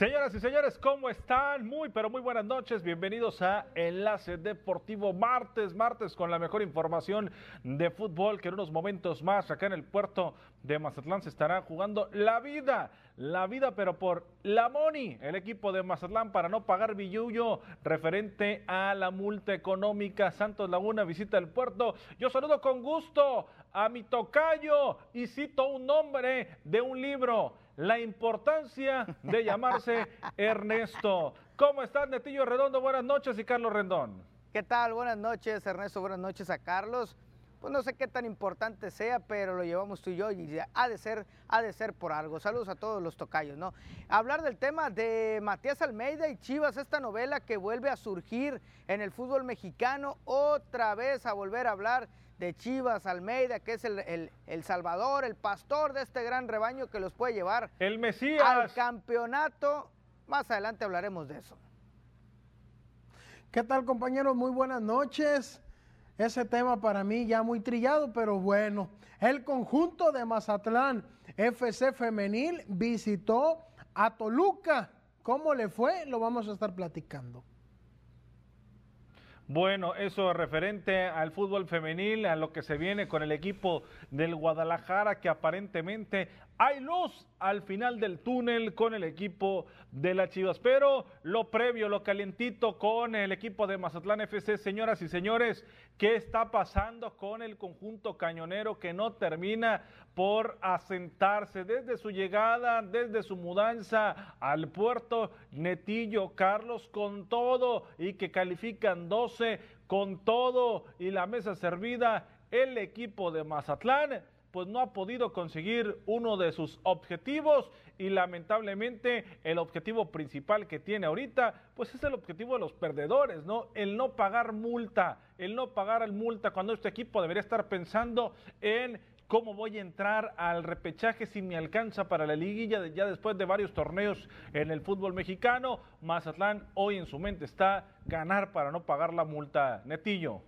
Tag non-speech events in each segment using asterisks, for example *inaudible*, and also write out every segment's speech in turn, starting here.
Señoras y señores, ¿cómo están? Muy, pero muy buenas noches. Bienvenidos a Enlace Deportivo Martes, martes con la mejor información de fútbol que en unos momentos más acá en el puerto de Mazatlán se estará jugando la vida, la vida, pero por la Moni, el equipo de Mazatlán para no pagar billuyo referente a la multa económica. Santos Laguna visita el puerto. Yo saludo con gusto a mi tocayo y cito un nombre de un libro la importancia de llamarse *laughs* Ernesto. ¿Cómo estás, Netillo Redondo? Buenas noches y Carlos Rendón. ¿Qué tal? Buenas noches, Ernesto. Buenas noches a Carlos. Pues no sé qué tan importante sea, pero lo llevamos tú y yo y ha de ser, ha de ser por algo. Saludos a todos los tocayos, ¿no? Hablar del tema de Matías Almeida y Chivas, esta novela que vuelve a surgir en el fútbol mexicano, otra vez a volver a hablar de Chivas Almeida, que es el, Salvador, el pastor de este gran rebaño que los puede llevar el Mesías. al campeonato. Más adelante hablaremos de eso. ¿Qué tal compañeros? Muy buenas noches. Ese tema para mí ya muy trillado, pero bueno. El conjunto de Mazatlán FC Femenil visitó a Toluca. ¿Cómo le fue? Lo vamos a estar platicando. Bueno, eso referente al fútbol femenil, a lo que se viene con el equipo del Guadalajara, que aparentemente hay luz al final del túnel con el equipo de las Chivas. Pero lo previo, lo calientito con el equipo de Mazatlán FC, señoras y señores, ¿qué está pasando con el conjunto cañonero que no termina por asentarse desde su llegada, desde su mudanza al puerto Netillo Carlos con todo y que califican 12 con todo y la mesa servida el equipo de Mazatlán? Pues no ha podido conseguir uno de sus objetivos y lamentablemente el objetivo principal que tiene ahorita, pues es el objetivo de los perdedores, ¿no? El no pagar multa, el no pagar el multa cuando este equipo debería estar pensando en cómo voy a entrar al repechaje si me alcanza para la liguilla ya después de varios torneos en el fútbol mexicano. Mazatlán hoy en su mente está ganar para no pagar la multa. Netillo.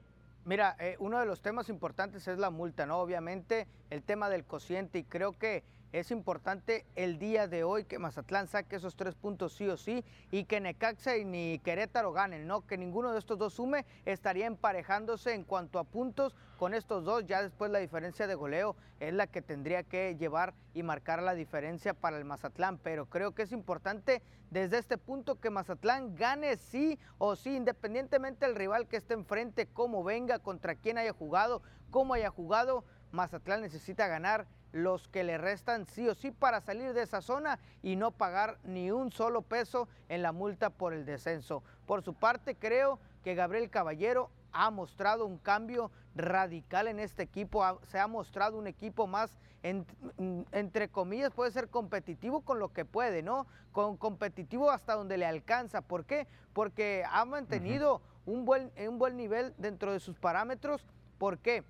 Mira, eh, uno de los temas importantes es la multa, ¿no? Obviamente el tema del cociente y creo que es importante el día de hoy que Mazatlán saque esos tres puntos sí o sí y que Necaxa y ni Querétaro ganen, ¿no? Que ninguno de estos dos sume, estaría emparejándose en cuanto a puntos con estos dos. Ya después la diferencia de goleo es la que tendría que llevar y marcar la diferencia para el Mazatlán. Pero creo que es importante desde este punto que Mazatlán gane sí o sí, independientemente del rival que esté enfrente, cómo venga, contra quién haya jugado, cómo haya jugado. Mazatlán necesita ganar los que le restan sí o sí para salir de esa zona y no pagar ni un solo peso en la multa por el descenso. Por su parte, creo que Gabriel Caballero ha mostrado un cambio radical en este equipo, se ha mostrado un equipo más, entre comillas, puede ser competitivo con lo que puede, ¿no? Con competitivo hasta donde le alcanza. ¿Por qué? Porque ha mantenido un, buen, un buen nivel dentro de sus parámetros. ¿Por qué?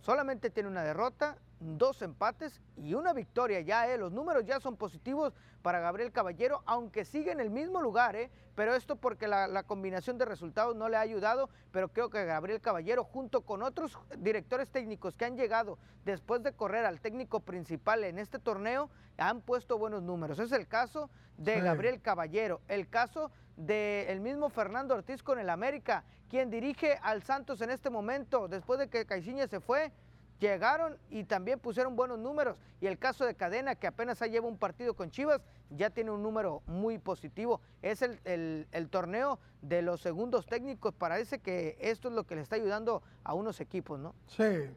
Solamente tiene una derrota, dos empates y una victoria ya, ¿eh? los números ya son positivos para Gabriel Caballero, aunque sigue en el mismo lugar, ¿eh? pero esto porque la, combinación de resultados no le ha ayudado, pero creo que Gabriel Caballero junto con otros directores técnicos que han llegado después de correr al técnico principal en este torneo, han puesto buenos números. Es el caso de Gabriel Caballero, el caso del mismo Fernando Ortiz con el América, quien dirige al Santos en este momento, después de que Caixinha se fue, llegaron y también pusieron buenos números. Y el caso de Cadena, que apenas lleva un partido con Chivas, ya tiene un número muy positivo. Es el, torneo de los segundos técnicos. Parece que esto es lo que le está ayudando a unos equipos, ¿no? Sí.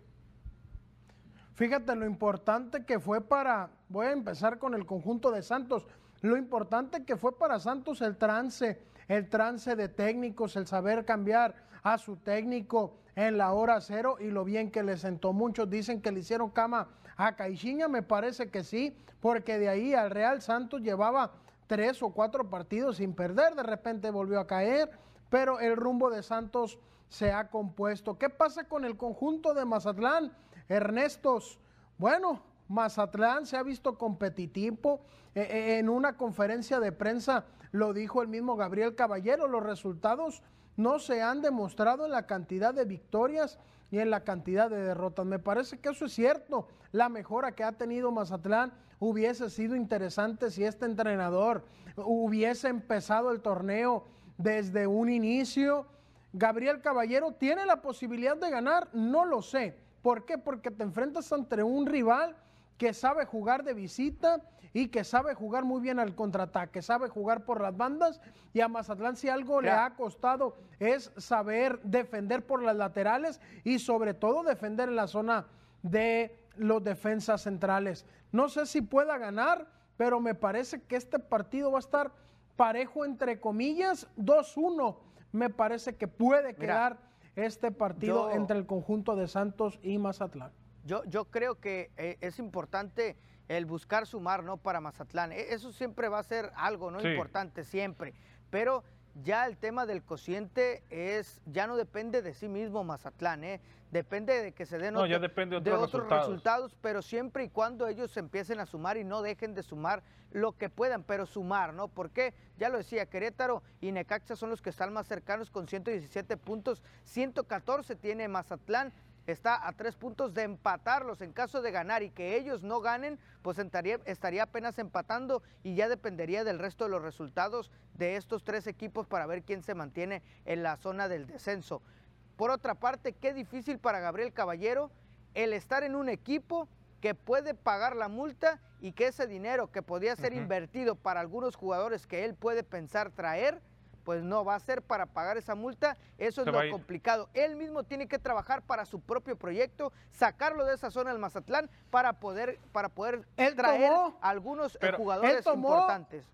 Fíjate lo importante que fue para, voy a empezar con el conjunto de Santos, lo importante que fue para Santos el trance, el trance de técnicos, el saber cambiar a su técnico, en la hora cero y lo bien que le sentó. Muchos dicen que le hicieron cama a Caixinha, me parece que sí, porque de ahí al Real Santos llevaba tres o cuatro partidos sin perder, de repente volvió a caer, pero el rumbo de Santos se ha compuesto. ¿Qué pasa con el conjunto de Mazatlán? Ernestos, bueno, Mazatlán se ha visto competitivo. Eh, eh, en una conferencia de prensa lo dijo el mismo Gabriel Caballero, los resultados no se han demostrado en la cantidad de victorias y en la cantidad de derrotas. Me parece que eso es cierto. La mejora que ha tenido Mazatlán hubiese sido interesante si este entrenador hubiese empezado el torneo desde un inicio. Gabriel Caballero tiene la posibilidad de ganar, no lo sé. ¿Por qué? Porque te enfrentas ante un rival que sabe jugar de visita y que sabe jugar muy bien al contraataque, sabe jugar por las bandas y a Mazatlán si algo le ha costado es saber defender por las laterales y sobre todo defender en la zona de los defensas centrales. No sé si pueda ganar, pero me parece que este partido va a estar parejo entre comillas, 2-1. Me parece que puede quedar este partido entre el conjunto de Santos y Mazatlán. Yo, yo creo que eh, es importante el buscar sumar, ¿no? Para Mazatlán. E, eso siempre va a ser algo, ¿no? Importante, siempre. Pero ya el tema del cociente es, ya no depende de sí mismo Mazatlán, ¿eh? Depende de que se den no, ya depende de otros, resultados. pero siempre y cuando ellos empiecen a sumar y no dejen de sumar lo que puedan, pero sumar, ¿no? Porque, ya lo decía, Querétaro y Necaxa son los que están más cercanos con 117 puntos, 114 tiene Mazatlán, está a tres puntos de empatarlos en caso de ganar y que ellos no ganen, pues estaría, estaría, apenas empatando y ya dependería del resto de los resultados de estos tres equipos para ver quién se mantiene en la zona del descenso. Por otra parte, qué difícil para Gabriel Caballero el estar en un equipo que puede pagar la multa y que ese dinero que podría ser invertido para algunos jugadores que él puede pensar traer, pues no va a ser para pagar esa multa. Eso es lo complicado. Él mismo tiene que trabajar para su propio proyecto, sacarlo de esa zona del Mazatlán para poder, para poder traer algunos eh, jugadores importantes.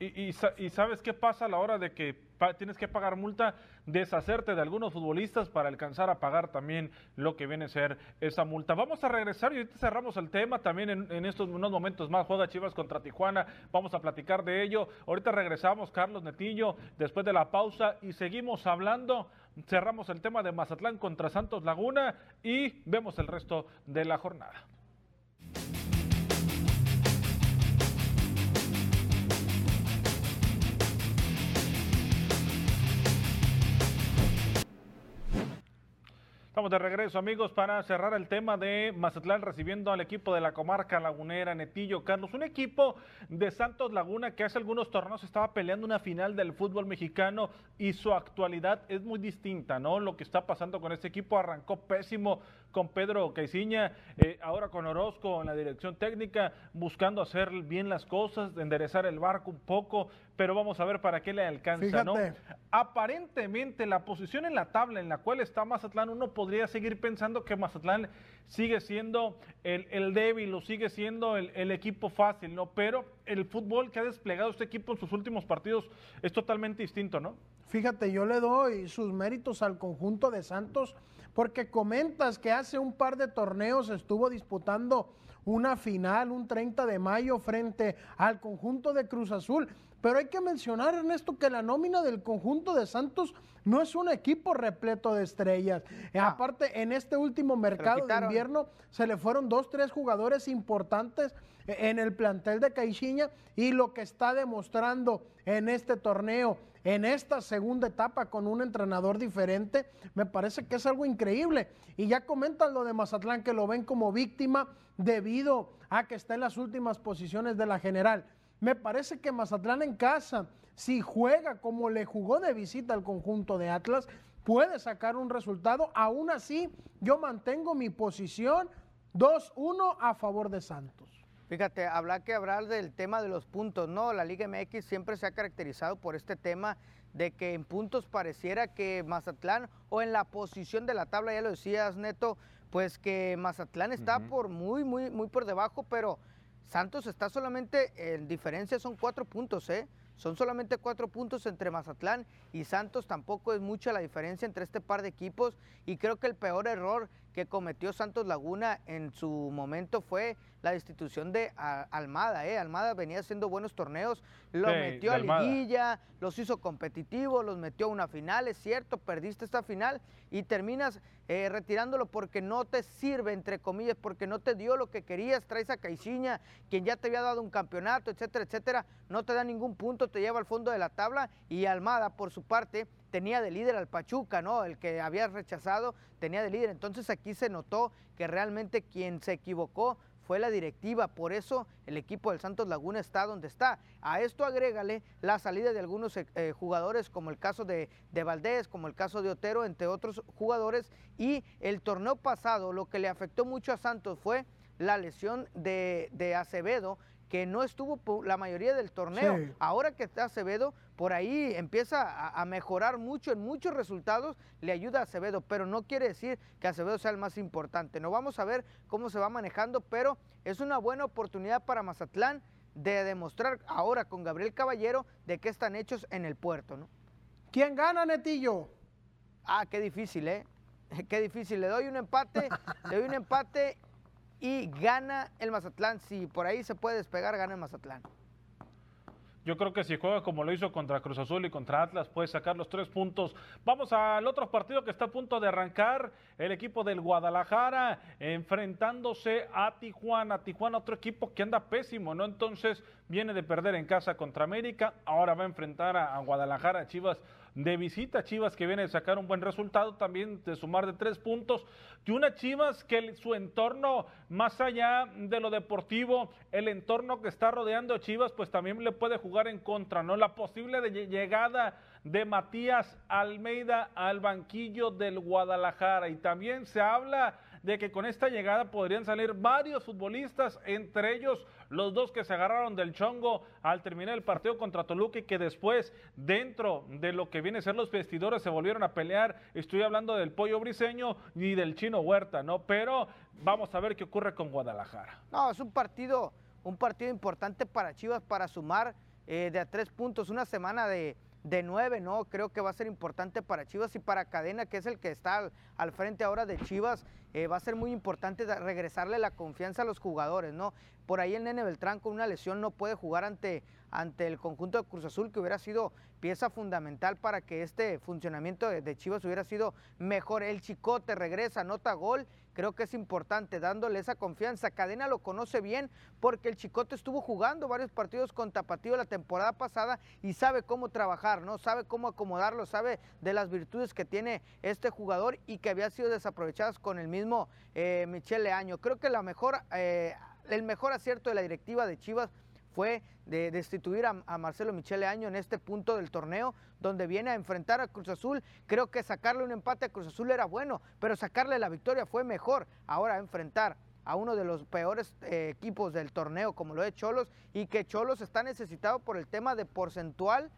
Y, y, sabes qué pasa a la hora de que tienes que pagar multa, deshacerte de algunos futbolistas para alcanzar a pagar también lo que viene a ser esa multa. Vamos a regresar y ahorita cerramos el tema también en, estos unos momentos más. Juega Chivas contra Tijuana, vamos a platicar de ello. Ahorita regresamos, Carlos Netillo, después de la pausa y seguimos hablando. Cerramos el tema de Mazatlán contra Santos Laguna y vemos el resto de la jornada. De regreso, amigos, para cerrar el tema de Mazatlán recibiendo al equipo de la comarca lagunera, Netillo Carlos. Un equipo de Santos Laguna que hace algunos torneos estaba peleando una final del fútbol mexicano y su actualidad es muy distinta, ¿no? Lo que está pasando con este equipo arrancó pésimo con Pedro Caiciña, eh, ahora con Orozco en la dirección técnica, buscando hacer bien las cosas, enderezar el barco un poco, pero vamos a ver para qué le alcanza, ¿no? Aparentemente la posición en la tabla en la cual está Mazatlán, uno podría seguir pensando que Mazatlán sigue siendo el, débil o sigue siendo el, el, equipo fácil, ¿no? Pero el fútbol que ha desplegado este equipo en sus últimos partidos es totalmente distinto, ¿no? Fíjate, yo le doy sus méritos al conjunto de Santos porque comentas que hace un par de torneos estuvo disputando una final, un 30 de mayo, frente al conjunto de Cruz Azul. Pero hay que mencionar, Ernesto, que la nómina del conjunto de Santos no es un equipo repleto de estrellas. Aparte, en este último mercado de invierno se le fueron dos, tres jugadores importantes en el plantel de Caixinha y lo que está demostrando en este torneo, en esta segunda etapa con un entrenador diferente, me parece que es algo increíble. Y ya comentan lo de Mazatlán que lo ven como víctima debido a que está en las últimas posiciones de la general. Me parece que Mazatlán en casa, si juega como le jugó de visita al conjunto de Atlas, puede sacar un resultado. Aún así, yo mantengo mi posición 2-1 a favor de Santos. Fíjate, habla que hablar del tema de los puntos, ¿no? La Liga MX siempre se ha caracterizado por este tema de que en puntos pareciera que Mazatlán o en la posición de la tabla, ya lo decías, Neto, pues que Mazatlán está por muy, muy, muy por debajo, pero Santos está solamente en diferencia, son cuatro puntos, ¿eh? Son solamente cuatro puntos entre Mazatlán y Santos, tampoco es mucha la diferencia entre este par de equipos y creo que el peor error que cometió Santos Laguna en su momento fue la destitución de Almada. ¿eh? Almada venía haciendo buenos torneos, lo metió a liguilla, los hizo competitivos, los metió a una final, es cierto, perdiste esta final y terminas eh, retirándolo porque no te sirve, entre comillas, porque no te dio lo que querías, traes a Caixinha, quien ya te había dado un campeonato, etcétera, etcétera, no te da ningún punto, te lleva al fondo de la tabla y Almada, por su parte, tenía de líder al Pachuca, ¿no? El que había rechazado tenía de líder. Entonces aquí se notó que realmente quien se equivocó fue la directiva, por eso el equipo del Santos Laguna está donde está. A esto agrégale la salida de algunos eh, eh, jugadores, como el caso de, de, Valdés, como el caso de Otero, entre otros jugadores, y el torneo pasado lo que le afectó mucho a Santos fue la lesión de, de Acevedo, que no estuvo la mayoría del torneo. Ahora que está Acevedo, por ahí empieza a, mejorar mucho en muchos resultados, le ayuda a Acevedo, pero no quiere decir que Acevedo sea el más importante. No vamos a ver cómo se va manejando, pero es una buena oportunidad para Mazatlán de demostrar ahora con Gabriel Caballero de qué están hechos en el puerto, ¿no? ¿Quién gana, Netillo? Ah, qué difícil, ¿eh? *laughs* Qué difícil. Le doy un empate, le doy un empate y gana el Mazatlán. Si por ahí se puede despegar, gana el Mazatlán. Yo creo que si juega como lo hizo contra Cruz Azul y contra Atlas, puede sacar los tres puntos. Vamos al otro partido que está a punto de arrancar. El equipo del Guadalajara enfrentándose a Tijuana. Tijuana, otro equipo que anda pésimo, ¿no? Entonces viene de perder en casa contra América. Ahora va a enfrentar a, Guadalajara, Chivas de visita. Chivas que viene de sacar un buen resultado, también de sumar de tres puntos. Y una Chivas que su entorno, más allá de lo deportivo, el entorno que está rodeando a Chivas, pues también le puede jugar en contra, ¿no? La posible llegada de Matías Almeida al banquillo del Guadalajara. Y también se habla de que con esta llegada podrían salir varios futbolistas, entre ellos los dos que se agarraron del chongo al terminar el partido contra Toluca y que después, dentro de lo que viene a ser los vestidores, se volvieron a pelear. Estoy hablando del pollo briseño y del chino Huerta, ¿no? Pero vamos a ver qué ocurre con Guadalajara. No, es un partido, un partido importante para Chivas para sumar eh, de a tres puntos, una semana de, de nueve, ¿no? Creo que va a ser importante para Chivas y para Cadena, que es el que está al, frente ahora de Chivas, eh, va a ser muy importante regresarle la confianza a los jugadores, ¿no? Por ahí el Nene Beltrán con una lesión no puede jugar ante, ante el conjunto de Cruz Azul, que hubiera sido pieza fundamental para que este funcionamiento de, Chivas hubiera sido mejor. El Chicote regresa, anota gol creo que es importante dándole esa confianza. Cadena lo conoce bien porque el Chicote estuvo jugando varios partidos con Tapatío la temporada pasada y sabe cómo trabajar, ¿no? Sabe cómo acomodarlo, sabe de las virtudes que tiene este jugador y que había sido desaprovechadas con el mismo eh, Michele Año. Creo que la mejor, eh, el mejor acierto de la directiva de Chivas fue de destituir a, Marcelo Michele Año en este punto del torneo, donde viene a enfrentar a Cruz Azul. Creo que sacarle un empate a Cruz Azul era bueno, pero sacarle la victoria fue mejor. Ahora enfrentar a uno de los peores eh, equipos del torneo, como lo es Cholos, y que Cholos está necesitado por el tema de porcentual,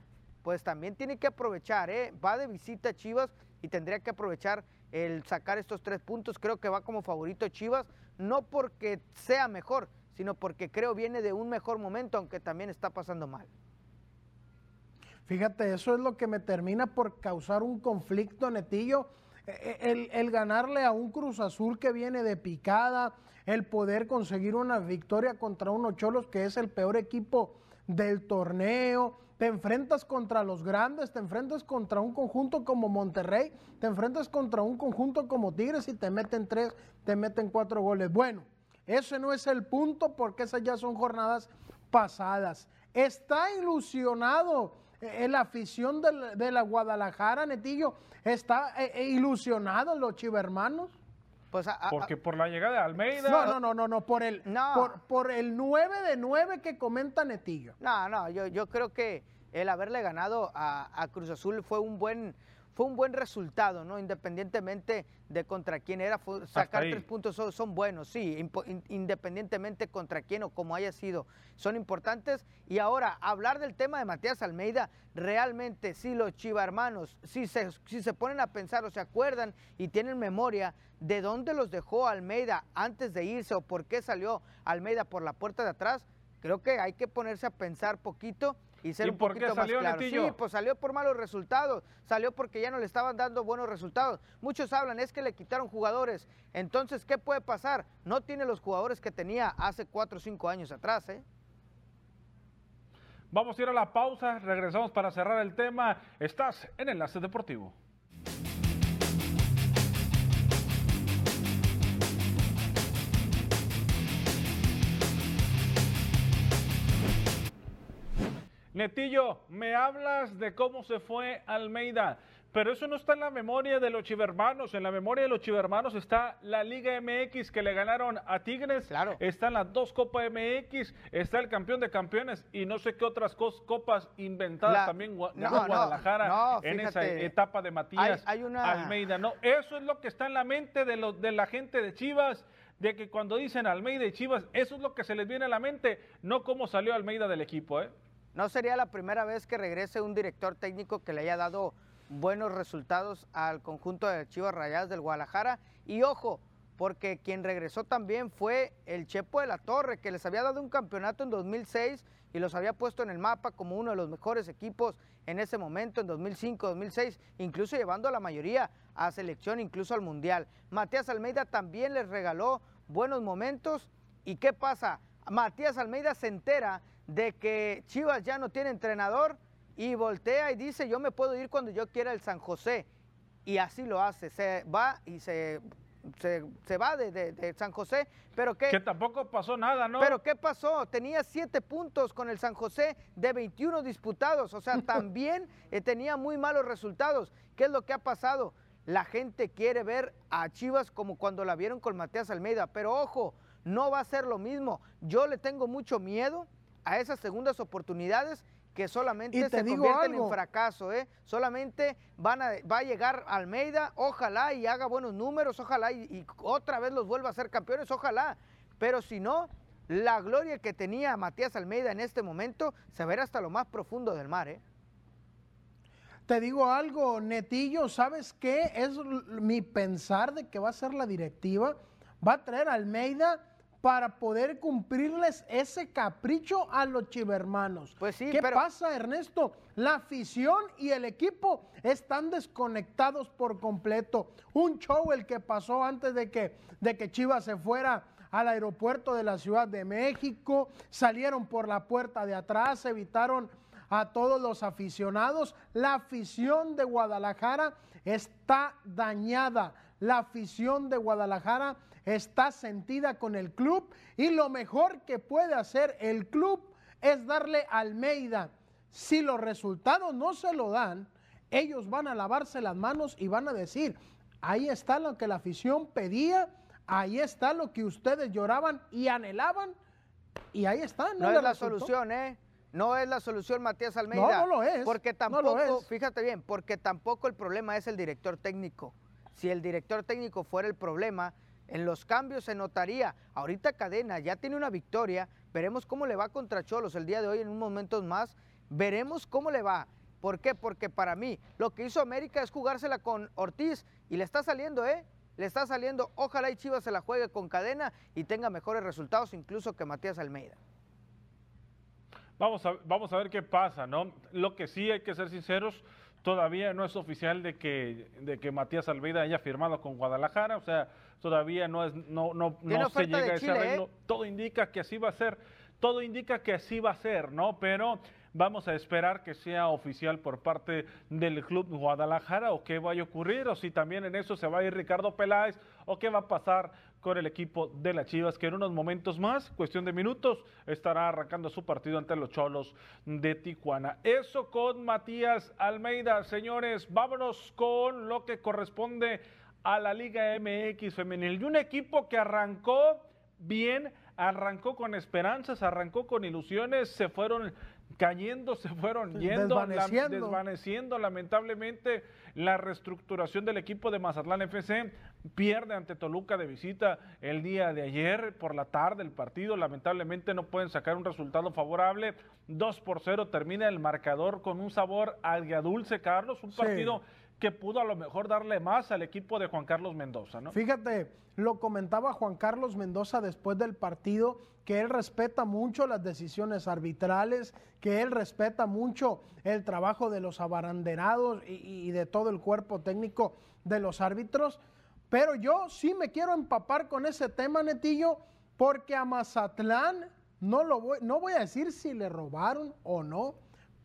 pues también tiene que aprovechar, ¿eh? va de visita a Chivas y tendría que aprovechar el sacar estos tres puntos. Creo que va como favorito Chivas, no porque sea mejor, sino porque creo viene de un mejor momento, aunque también está pasando mal. Fíjate, eso es lo que me termina por causar un conflicto, Netillo. E, e, el, el, ganarle a un Cruz Azul que viene de picada, el poder conseguir una victoria contra unos Cholos que es el peor equipo del torneo, te enfrentas contra los grandes, te enfrentas contra un conjunto como Monterrey, te enfrentas contra un conjunto como Tigres y te meten tres, te meten cuatro goles. Bueno, ese no es el punto porque esas ya son jornadas pasadas. Está ilusionado en la afición de la, Guadalajara, Netillo. Está eh, eh, ilusionado los chivermanos. Pues porque por la llegada de Almeida. No, no, no, no, no por el Por, por, el 9 de 9 que comenta Netillo. No, no, yo, yo creo que el haberle ganado a Cruz Azul fue un buen fue un buen resultado, ¿no? Independientemente de contra quién era, sacar tres puntos son, buenos, sí, independientemente contra quién o cómo haya sido, son importantes. Y ahora, hablar del tema de Matías Almeida, realmente, si los Chiva hermanos, si se, si se ponen a pensar o se acuerdan y tienen memoria de dónde los dejó Almeida antes de irse o por qué salió Almeida por la puerta de atrás, creo que hay que ponerse a pensar poquito y ser un poquito más claro. Sí, pues salió por malos resultados, salió porque ya no le estaban dando buenos resultados. Muchos hablan, es que le quitaron jugadores. Entonces, ¿qué puede pasar? No tiene los jugadores que tenía hace cuatro o cinco años atrás, ¿eh? Vamos a ir a la pausa, regresamos para cerrar el tema. Estás en Enlace Deportivo. Netillo, me hablas de cómo se fue Almeida, pero eso no está en la memoria de los chivermanos. En la memoria de los chivermanos está la Liga MX que le ganaron a Tigres. Claro. Están las dos Copas MX, está el campeón de campeones y no sé qué otras copas inventadas La- también no, no, Guadalajara no, en esa etapa de Matías Hay- hay una- Almeida. No, eso es lo que está en la mente de, los, de la gente de Chivas. De que cuando dicen Almeida y Chivas, eso es lo que se les viene a la mente, no cómo salió Almeida del equipo, ¿eh? No sería la primera vez que regrese un director técnico que le haya dado buenos resultados al conjunto de Chivas Rayadas del Guadalajara. Y ojo, porque quien regresó también fue el Chepo de la Torre, que les había dado un campeonato en 2006 y los había puesto en el mapa como uno de los mejores equipos en ese momento, en 2005, 2006, incluso llevando a la mayoría a selección, incluso al Mundial. Matías Almeida también les regaló buenos momentos. ¿Y qué pasa? Matías Almeida se entera de que Chivas ya no tiene entrenador y voltea y dice, yo me puedo ir cuando yo quiera el San José. Y así lo hace, se va y se, se, se va de, de- de San José, pero ¿qué, Que tampoco pasó nada, ¿no? pero ¿qué pasó? Tenía siete puntos con el San José de 21 disputados, o sea, *laughs* también eh, tenía muy malos resultados. ¿Qué es lo que ha pasado? La gente quiere ver a Chivas como cuando la vieron con Matías Almeida, pero ojo, no va a ser lo mismo. Yo le tengo mucho miedo a esas segundas oportunidades que solamente Y se convierten algo. en fracaso, ¿eh? Solamente van a, va a llegar Almeida, ojalá y haga buenos números, ojalá y, y otra vez los vuelva a ser campeones, ojalá. Pero si no, la gloria que tenía Matías Almeida en este momento se verá hasta lo más profundo del mar, ¿eh? Te digo algo, Netillo, ¿sabes qué? Es mi pensar de que va a ser la directiva. Va a traer a Almeida para poder cumplirles ese capricho a los chivermanos. Pues sí, ¿Qué pero- pasa, Ernesto? La afición y el equipo están desconectados por completo. Un show el que pasó antes de que, de que Chivas se fuera al aeropuerto de la Ciudad de México, salieron por la puerta de atrás, evitaron a todos los aficionados. La afición de Guadalajara está dañada. La afición de Guadalajara está sentida con el club y lo mejor que puede hacer el club es darle a Almeida. Si los resultados no se lo dan, ellos van a lavarse las manos y van a decir, ahí está lo que la afición pedía, ahí está lo que ustedes lloraban y anhelaban y ahí está. No, le es la resultó. solución, ¿eh? No es la solución Matías Almeida. no lo es, Porque no tampoco, es. fíjate bien, porque tampoco el problema es el director técnico. Si el director técnico fuera el problema, en los cambios se notaría. Ahorita Cadena ya tiene una victoria, veremos cómo le va contra Cholos el día de hoy en un momentos más. Veremos cómo le va. ¿Por qué? Porque para mí lo que hizo América es jugársela con Ortiz y le está saliendo, ¿eh? Le está saliendo. Ojalá y Chivas se la juegue con cadena y tenga mejores resultados incluso que Matías Almeida. Vamos a, vamos a ver qué pasa, ¿no? Lo que sí hay que ser sinceros, todavía no es oficial de que, de que Matías Almeida haya firmado con Guadalajara, o sea, todavía no es, no, no, no se llega a ese Chile, ¿eh? arreglo. Todo indica que así va a ser, todo indica que así va a ser, ¿no? Pero vamos a esperar que sea oficial por parte del club Guadalajara o qué vaya a ocurrir, o si también en eso se va a ir Ricardo Peláez, o qué va a pasar con el equipo de las Chivas, que en unos momentos más, cuestión de minutos, estará arrancando su partido ante los Cholos de Tijuana. Eso con Matías Almeida. Señores, vámonos con lo que corresponde a la Liga MX femenil. Y un equipo que arrancó bien, arrancó con esperanzas, arrancó con ilusiones, se fueron cayendo, se fueron yendo, la- Desvaneciendo. desvaneciendo lamentablemente la reestructuración del equipo de Mazatlán FC pierde ante Toluca de visita el día de ayer por la tarde el partido lamentablemente no pueden sacar un resultado favorable 2 por 0 termina el marcador con un sabor agridulce Carlos un Sí. Que pudo a lo mejor darle más al equipo de Juan Carlos Mendoza ¿no? Fíjate, lo comentaba Juan Carlos Mendoza después del partido, que él respeta mucho las decisiones arbitrales, que él respeta mucho el trabajo de los abaranderados y, y de todo el cuerpo técnico de los árbitros. Pero yo sí me quiero empapar con ese tema, Netillo, porque a Mazatlán no, lo voy, no voy a decir si le robaron o no,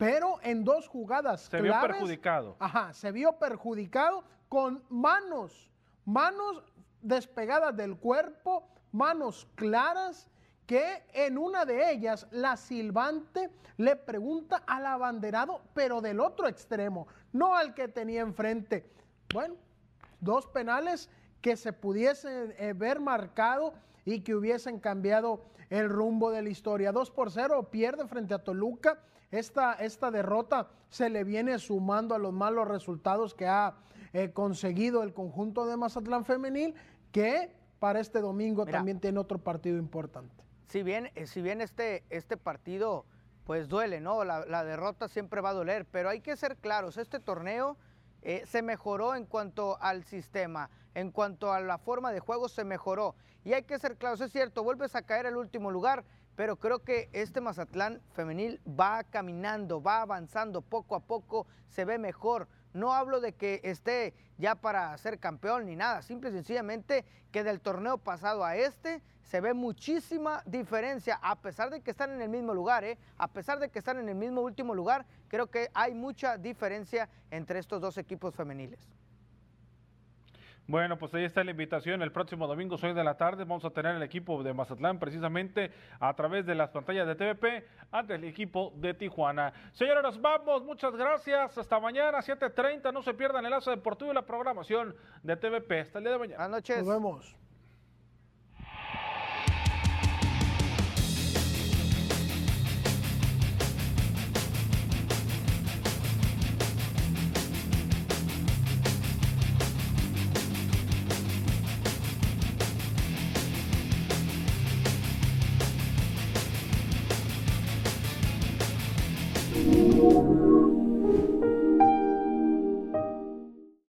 pero en dos jugadas se vio perjudicado Ajá, se vio perjudicado con manos, manos despegadas del cuerpo, manos claras que en una de ellas la silbante le pregunta al abanderado, pero del otro extremo, no al que tenía enfrente. Bueno, dos penales que se pudiesen eh, ver marcado y que hubiesen cambiado el rumbo de la historia. 2 por 0 pierde frente a Toluca. Esta, esta derrota se le viene sumando a los malos resultados que ha eh, conseguido el conjunto de Mazatlán Femenil, que para este domingo también tiene otro partido importante. Si bien, eh, si bien este, este partido pues duele, ¿no? La, la derrota siempre va a doler, pero hay que ser claros, este torneo eh, se mejoró en cuanto al sistema, en cuanto a la forma de juego se mejoró. Y hay que ser claros, es cierto, vuelves a caer al último lugar, pero creo que este Mazatlán femenil va caminando, va avanzando poco a poco, se ve mejor. No hablo de que esté ya para ser campeón ni nada, simple y sencillamente que del torneo pasado a este se ve muchísima diferencia, a pesar de que están en el mismo lugar, ¿eh? a pesar de que están en el mismo último lugar, creo que hay mucha diferencia entre estos dos equipos femeniles. Bueno, pues ahí está la invitación. El próximo domingo, 6 de la tarde, vamos a tener el equipo de Mazatlán precisamente a través de las pantallas de TVP ante el equipo de Tijuana. Señores, nos vamos. Muchas gracias. Hasta mañana, 7.30. No se pierdan el lazo deportivo y la programación de TVP. Hasta el día de mañana. Buenas noches. Nos vemos.